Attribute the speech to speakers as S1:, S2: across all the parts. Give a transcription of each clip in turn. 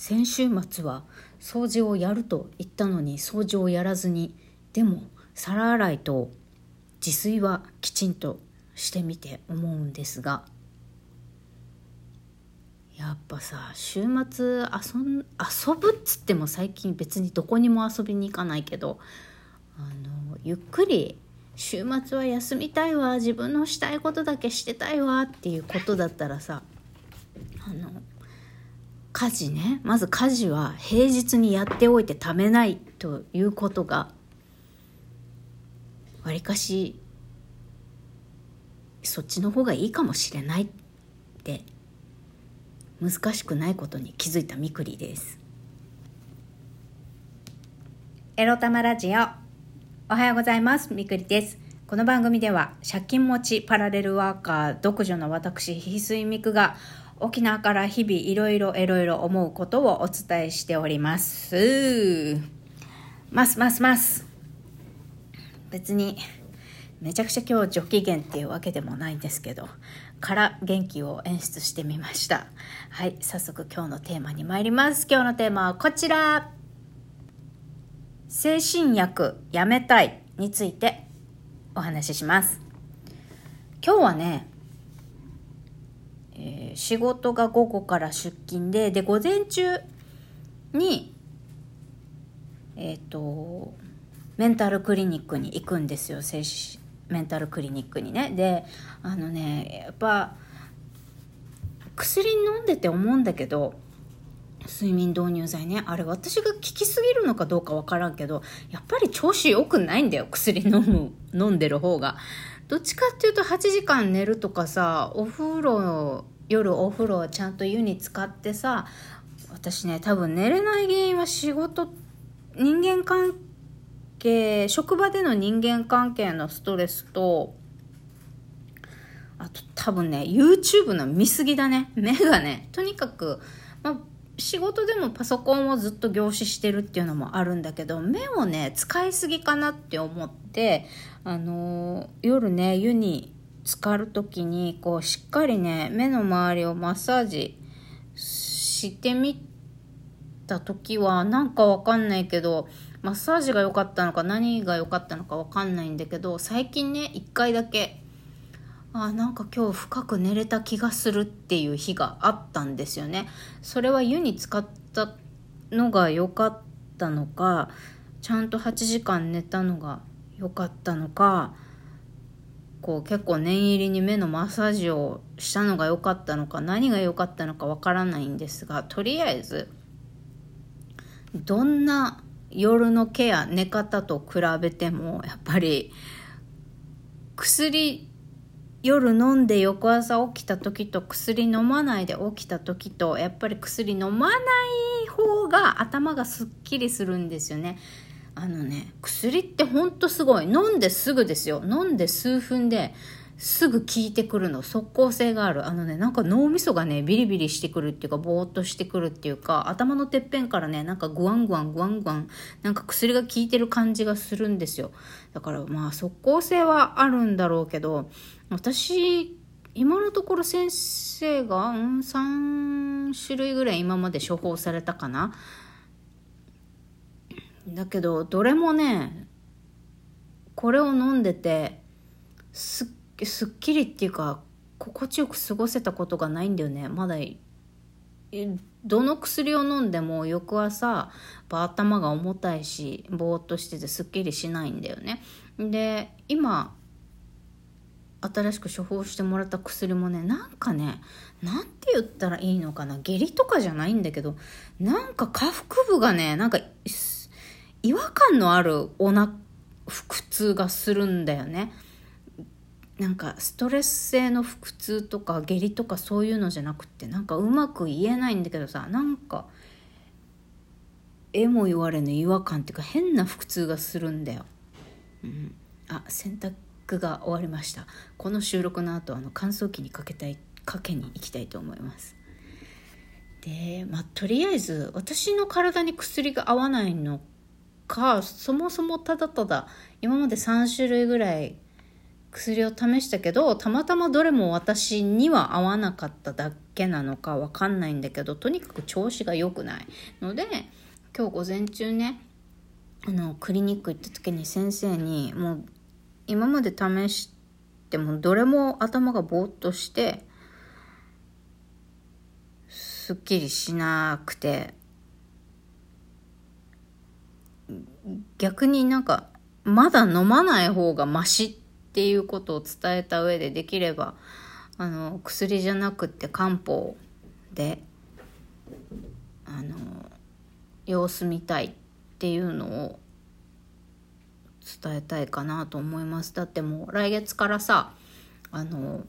S1: 先週末は掃除をやると言ったのに掃除をやらずにでも皿洗いと自炊はきちんとしてみて思うんですがやっぱさ週末遊ん遊ぶっつっても最近別にどこにも遊びに行かないけどあのゆっくり週末は休みたいわ自分のしたいことだけしてたいわっていうことだったらさ家事ね。まず家事は平日にやっておいてためないということがわりかしそっちの方がいいかもしれないって難しくないことに気づいたみくりです。エロ玉ラジオ。おはようございます。みくりです。この番組では借金持ちパラレルワーカー独女の私翡翠みくが沖縄から日々いろいろいろいろ思うことをお伝えしております。ますますます。別にめちゃくちゃ今日上機嫌っていうわけでもないんですけどから元気を演出してみました。はい早速今日のテーマに参ります。今日のテーマはこちら。精神薬やめたいについてお話しします。今日はね、えー、仕事が午後から出勤でで午前中にえっ、ー、とメンタルクリニックに行くんですよ。精神メンタルクリニックにね。であのねやっぱ薬飲んでて思うんだけど睡眠導入剤ね。あれ私が効きすぎるのかどうか分からんけどやっぱり調子良くないんだよ。薬飲む飲んでる方が。どっちかっていうと8時間寝るとかさお風呂夜お風呂をちゃんと湯に使ってさ私ね多分寝れない原因は仕事人間関係職場での人間関係のストレスとあと多分ね YouTube の見過ぎだね。目がねとにかく、まあ、仕事でもパソコンをずっと凝視してるっていうのもあるんだけど目をね使いすぎかなって思ってあの、夜ね湯に浸かる時にこうしっかりね目の周りをマッサージしてみた時はなんかわかんないけどマッサージが良かったのか何が良かったのか分かんないんだけど最近ね1回だけあなんか今日深く寝れた気がするっていう日があったんですよね。それは湯に使ったのが良かったのかちゃんと8時間寝たのが良かったのかこう結構念入りに目のマッサージをしたのが良かったのか何が良かったのかわからないんですがとりあえずどんな夜のケア寝方と比べてもやっぱり薬夜飲んで翌朝起きた時と薬飲まないで起きた時とやっぱり薬飲まない方が頭がすっきりするんですよね。あのね薬ってほんとすごい。飲んですぐですよ。飲んで数分ですぐ効いてくるの即効性がある。あのねなんか脳みそがねビリビリしてくるっていうかぼーっとしてくるっていうか頭のてっぺんからねなんかグワングワングワングワンなんか薬が効いてる感じがするんですよ。だからまあ即効性はあるんだろうけど私今のところ先生が、うん、3種類ぐらい今まで処方されたかな。だけどどれもねこれを飲んでてすっすっきりっていうか心地よく過ごせたことがないんだよね。まだどの薬を飲んでも翌朝頭が重たいしぼーっとしててすっきりしないんだよね。で今新しく処方してもらった薬もねなんかねなんて言ったらいいのかな。下痢とかじゃないんだけどなんか下腹部がねなんか違和感のあるおな腹痛がするんだよね。なんかストレス性の腹痛とか下痢とかそういうのじゃなくてなんかうまく言えないんだけどさなんかえも言われぬ違和感っていうか変な腹痛がするんだよ。うん、あ洗濯が終わりました。この収録の後あの乾燥機にかけたいかけに行きたいと思います。でまあとりあえず私の体に薬が合わないのかそもそもただただ今まで3種類ぐらい薬を試したけどたまたまどれも私には合わなかっただけなのかわかんないんだけどとにかく調子が良くない。ので今日午前中ねあのクリニック行った時に先生にもう今まで試してもどれも頭がぼーっとしてすっきりしなくて逆になんかまだ飲まない方がマシってっていうことを伝えた上でできればあの薬じゃなくって漢方であの様子見たいっていうのを伝えたいかなと思います。だってもう来月からさあの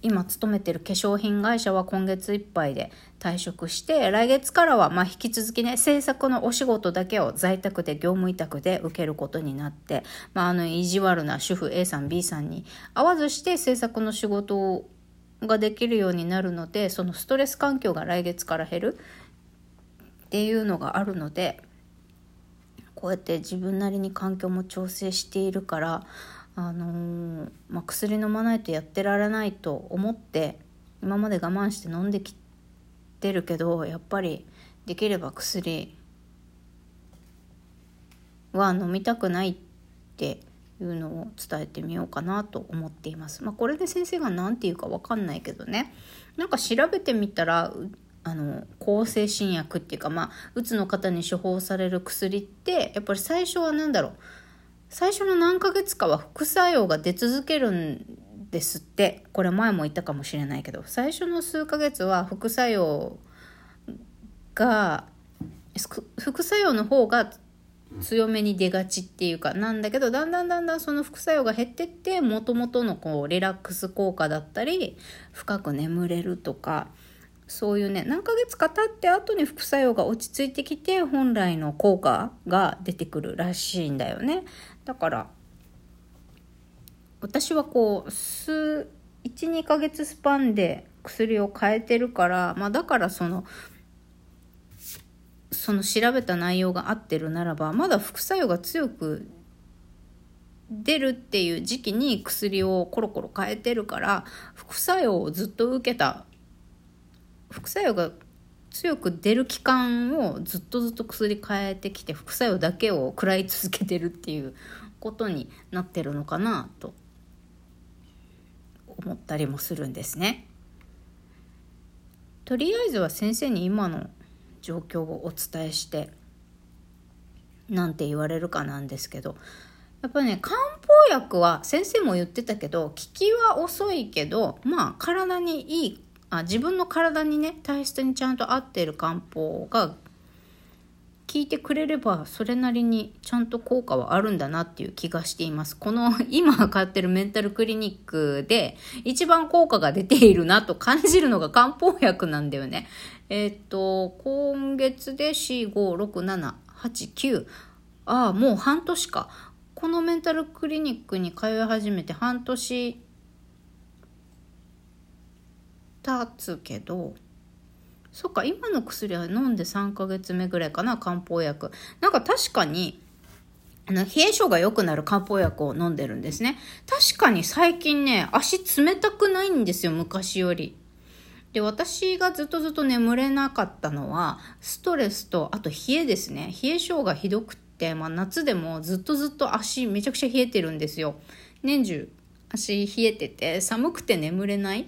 S1: 今勤めてる化粧品会社は今月いっぱいで退職して来月からはまあ引き続きね制作のお仕事だけを在宅で業務委託で受けることになって、まあ、あの意地悪な主婦 A さん B さんに会わずして制作の仕事ができるようになるのでそのストレス環境が来月から減るっていうのがあるのでこうやって自分なりに環境も調整しているからあのー、まあ、薬飲まないとやってられないと思って今まで我慢して飲んできてるけどやっぱりできれば薬は飲みたくないっていうのを伝えてみようかなと思っています。まあ、これで先生が何て言うか分かんないけどねなんか調べてみたらあの抗精神薬っていうかまあうつの方に処方される薬ってやっぱり最初は何だろう最初の何ヶ月かは副作用が出続けるんですって。これ前も言ったかもしれないけど。最初の数ヶ月は副作用が副作用の方が強めに出がちっていうかなんだけどだんだんだんだんその副作用が減ってってもともとのこうリラックス効果だったり深く眠れるとかそういうね何ヶ月か経って後に副作用が落ち着いてきて本来の効果が出てくるらしいんだよね。だから私はこう数12ヶ月スパンで薬を変えてるから、まあ、だからそのその調べた内容が合ってるならばまだ副作用が強く出るっていう時期に薬をコロコロ変えてるから副作用をずっと受けた。副作用が強く出る期間をずっとずっと薬変えてきて副作用だけを食らい続けてるっていうことになってるのかなと思ったりもするんですね。とりあえずは先生に今の状況をお伝えしてなんて言われるかなんですけどやっぱね漢方薬は先生も言ってたけど効きは遅いけどまあ体にいいあ自分の体にね体質にちゃんと合っている漢方が効いてくれればそれなりにちゃんと効果はあるんだなっていう気がしています。この 今買ってるメンタルクリニックで一番効果が出ているなと感じるのが漢方薬なんだよね。えっ、と、今月で4、5、6、7、8、9。ああ、もう半年か。このメンタルクリニックに通い始めて半年経つけどそっか今の薬は飲んで3ヶ月目ぐらいかな漢方薬。なんか確かにあの冷え性が良くなる漢方薬を飲んでるんですね。確かに最近ね足冷たくないんですよ昔より。で私がずっとずっと眠れなかったのはストレスとあと冷えですね。冷え性がひどくって、まあ、夏でもずっとずっと足めちゃくちゃ冷えてるんですよ。年中足冷えてて寒くて眠れない。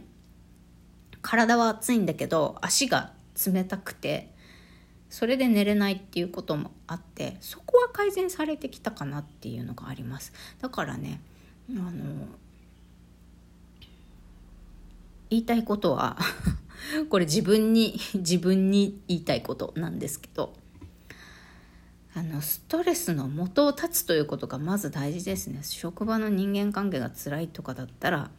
S1: 体は暑いんだけど足が冷たくてそれで寝れないっていうこともあってそこは改善されてきたかなっていうのがあります。だからねあの言いたいことは これ自分に自分に言いたいことなんですけどあのストレスの元を断つということがまず大事ですね。職場の人間関係が辛いとかだったら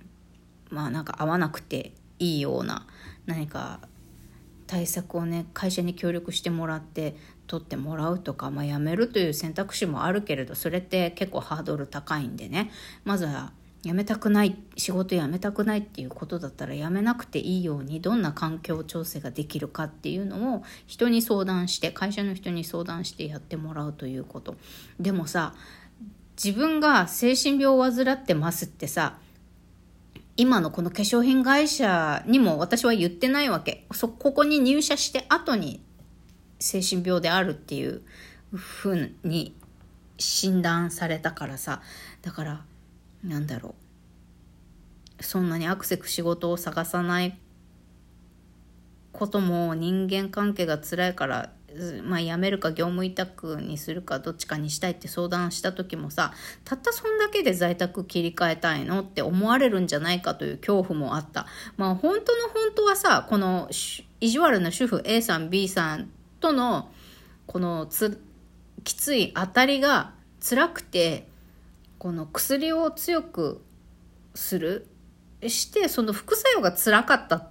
S1: まあなんか合わなくていいような何か対策をね会社に協力してもらって取ってもらうとか、まあ、辞めるという選択肢もあるけれどそれって結構ハードル高いんでね。まずは辞めたくない仕事辞めたくないっていうことだったら辞めなくていいようにどんな環境調整ができるかっていうのを人に相談して会社の人に相談してやってもらうということ。でもさ自分が精神病を患ってますってさ今のこの化粧品会社にも私は言ってないわけ。そここに入社して後に精神病であるっていうふうに診断されたからさ。だからなんだろう。そんなにアクセク仕事を探さないことも人間関係が辛いからまあ、辞めるか業務委託にするかどっちかにしたいって相談した時もさたったそんだけで在宅切り替えたいのって思われるんじゃないかという恐怖もあった。まあ本当の本当はさこの意地悪な主婦 A さん B さんとのこのきつい当たりが辛くてこの薬を強くするしてその副作用が辛かった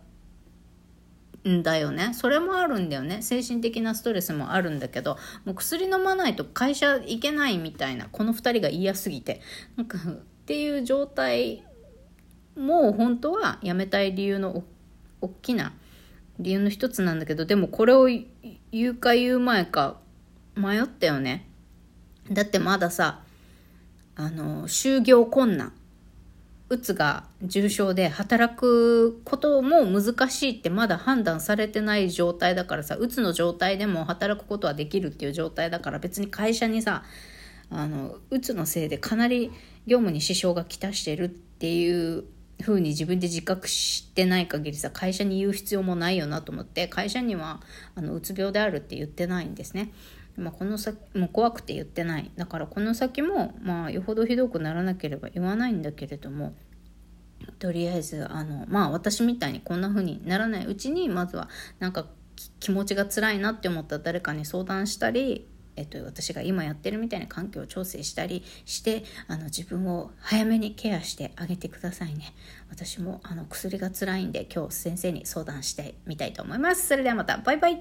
S1: んだよね。それもあるんだよね。精神的なストレスもあるんだけどもう薬飲まないと会社行けないみたいなこの2人が嫌すぎて。なんかっていう状態も本当は辞めたい理由のお大きな理由の一つなんだけどでもこれを言うか言う前か迷ったよね。だってまださあの就業困難。うつが重症で働くことも難しいってまだ判断されてない状態だからさうつの状態でも働くことはできるっていう状態だから別に会社にさあのうつのせいでかなり業務に支障がきたしてるっていうふうに自分で自覚してない限りさ会社に言う必要もないよなと思って会社にはあのうつ病であるって言ってないんですね。まあ、この先もう怖くて言ってない。だからこの先もまあよほどひどくならなければ言わないんだけれどもとりあえずあのまあ私みたいにこんな風にならない。うちにまずはなんか気持ちが辛いなって思ったら誰かに相談したりえっと、私が今やってるみたいな環境を調整したりしてあの自分を早めにケアしてあげてくださいね。私もあの薬が辛いんで今日先生に相談してみたいと思います。それではまた。バイバイ。